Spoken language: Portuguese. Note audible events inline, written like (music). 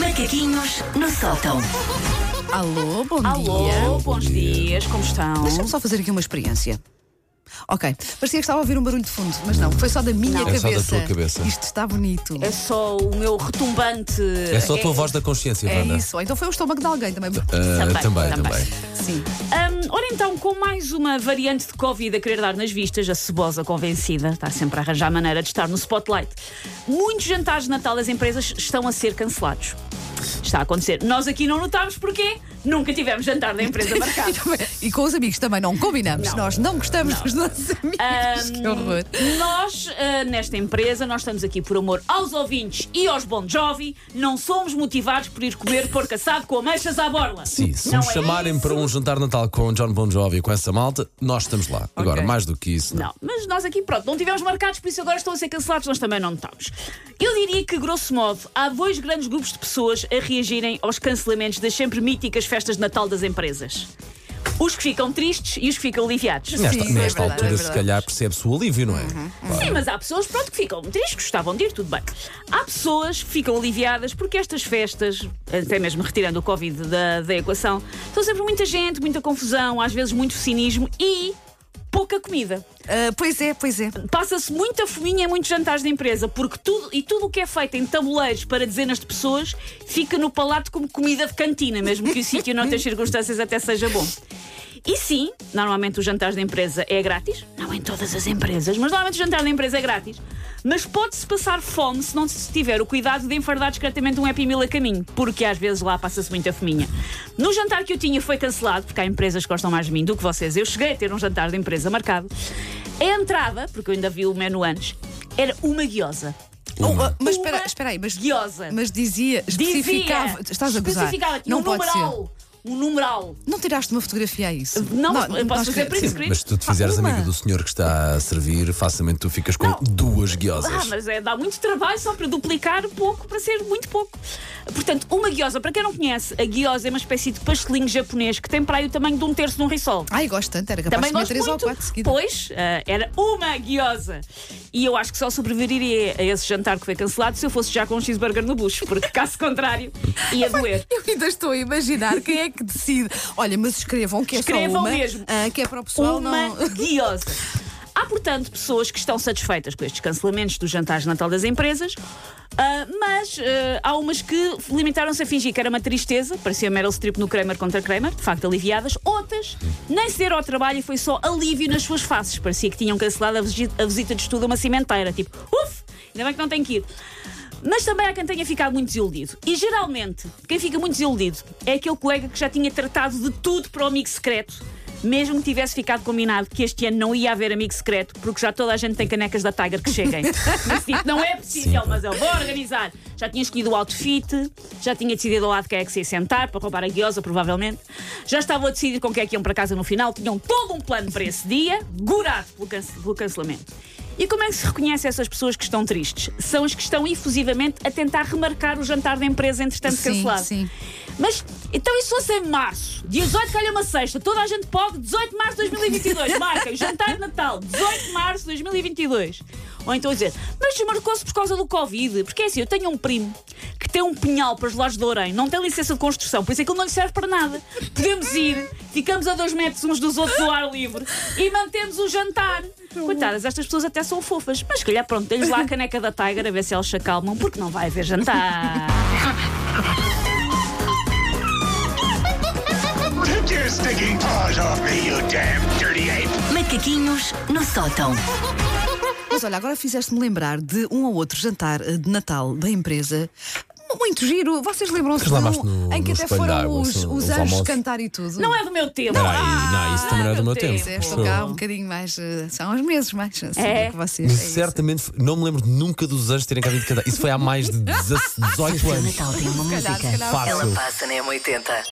Macaquinhos no sótão. Alô, bom Alô, dia. bons dias, como estão? Deixa-me só fazer aqui uma experiência. Ok, parecia que estava a ouvir um barulho de fundo, mas não, foi só da minha Não. É cabeça. só da tua cabeça. Isto está bonito. É só o meu retumbante. É só a tua voz da consciência, É Wanda. isso, ou então foi o estômago de alguém também. Ah, Também, também, também. também. Sim. Ora então, com mais uma variante de Covid a querer dar nas vistas, a cebosa convencida está sempre a arranjar maneira de estar no spotlight. Muitos jantares de Natal das empresas estão a ser cancelados. Está a acontecer. Nós aqui não notámos porquê? Nunca tivemos jantar da empresa marcado. (laughs) E com os amigos também não combinamos. Não. Nós não gostamos dos nossos amigos. Ahm, que horror. Nós, ah, nesta empresa, nós estamos aqui por amor aos ouvintes e aos Bon Jovi. Não somos motivados por ir comer porco assado com ameixas à borla. Sim, se Não nos é chamarem isso. para um jantar de Natal com John Bon Jovi e com essa malta, nós estamos lá. Agora, mais do que isso, não. Não, mas nós aqui, pronto, não tivemos marcados, por isso agora estão a ser cancelados, nós também não notamos. Eu diria que, grosso modo, há dois grandes grupos de pessoas a reagirem aos cancelamentos das sempre míticas festas de Natal das empresas. Os que ficam tristes e os que ficam aliviados. Nesta, Sim, é nesta verdade, altura, é se verdade. calhar, percebe-se o alívio, não é? Sim, mas há pessoas pronto, que ficam tristes, gostavam de ir, tudo bem. Há pessoas que ficam aliviadas porque estas festas, até mesmo retirando o Covid da, da equação, são sempre muita gente, muita confusão, às vezes muito cinismo e pouca comida. Ah, pois é, pois é. Passa-se muita fominha em muitos jantares de empresa, porque tudo e tudo o que é feito em tabuleiros para dezenas de pessoas fica no palato como comida de cantina, mesmo que o sítio, noutras circunstâncias, até seja bom. E sim, normalmente o jantar da empresa é grátis, não em todas as empresas, mas normalmente o jantar da empresa é grátis. Mas pode-se passar fome se não se tiver o cuidado de enfardar discretamente um Happy Meal a caminho, porque às vezes lá passa-se muita fominha. No jantar que eu tinha foi cancelado, porque há empresas que gostam mais de mim do que vocês. Eu cheguei a ter um jantar de empresa marcado. A entrada, porque eu ainda vi o menu antes, era uma guiosa. Ah, mas Uma espera, espera aí, mas, guiosa. mas dizia, Dizia, especificava. Estás a gozar. especificava, Não um pode numeral. Um numeral. Não tiraste uma fotografia a isso? Não, eu posso fazer print screen. Mas se tu te fizeres Ah, amiga do senhor que está a servir, facilmente tu ficas com Não. duas guiosas. Ah, mas é, dá muito trabalho só para duplicar pouco, para ser muito pouco. Portanto, uma guiosa, para quem não conhece, a guiosa é uma espécie de pastelinho japonês que tem para aí o tamanho de um terço de um risol. Ai, gosto tanto, era capaz Também de comer três ou muito. quatro seguidas. Pois, ah, era uma guiosa. E eu acho que só sobreviveria a esse jantar que foi cancelado se eu fosse já com um cheeseburger no bucho, porque caso contrário, ia doer. Eu ainda estou a imaginar quem é que decide. Olha, mas escrevam que é Escrevam só uma. mesmo. ah, que é para o pessoal uma não. (laughs) guiosa. Há, portanto, pessoas que estão satisfeitas com estes cancelamentos dos jantares de Natal das empresas, ah, mas ah, há umas que limitaram-se a fingir que era uma tristeza, parecia Meryl Streep no Kramer contra Kramer, de facto aliviadas. Outras nem se deram ao trabalho e foi só alívio nas suas faces. Parecia que tinham cancelado a visi- a visita de estudo a uma cimenteira. Tipo, uff, ainda bem que não tem que ir. Mas também há quem tenha ficado muito desiludido. E geralmente, quem fica muito desiludido é aquele colega que já tinha tratado de tudo para o amigo secreto, mesmo que tivesse ficado combinado que este ano não ia haver amigo secreto, porque já toda a gente tem canecas da Tiger que cheguem. (laughs) Mas tipo, não é possível, Sim. mas eu vou organizar. Já tinha escolhido o outfit, já tinha decidido ao lado quem é que se ia sentar, para roubar a guiosa, provavelmente. Já estavam a decidir com quem é que iam para casa no final, tinham todo um plano para esse dia, gurado pelo, cance- pelo cancelamento. E como é que se reconhece essas pessoas que estão tristes? São as que estão efusivamente a tentar remarcar o jantar da empresa entretanto Sim, cancelado. sim. Mas então isso fosse em março, dia 18 calha uma sexta, toda a gente pode, 18 de março de 2022, (laughs) marca, jantar de Natal, 18 de março de 2022. Ou então dizer, mas marcou-se por causa do Covid, porque é assim, eu tenho um primo que tem um pinhal para os lados de Orem, não tem licença de construção, por isso aquilo não lhe serve para nada. Podemos ir, ficamos a dois metros uns dos outros do ar livre e mantemos o jantar. Coitadas, estas pessoas até são fofas, mas se calhar pronto, dê-lhes lá a caneca da Tiger a ver se elas se acalmam, porque não vai haver jantar. Macaquinhos no sótão. Mas olha, agora fizeste-me lembrar de um ou outro jantar de Natal da empresa. Muito giro. Vocês lembram-se de um no- em que até foram os, os- os os anjos almoços. cantar e tudo? Não é do meu tempo. Espera aí, não, isso também não é do meu tempo. É, estou Tempo. cá um bocadinho mais. eh, São os meses mais assim É. do que vocês. É isso. certamente não me lembro nunca dos anjos terem cá vindo cantar. Isso foi há mais de 18 O anos. Natal tem uma música. Ela passa na M80.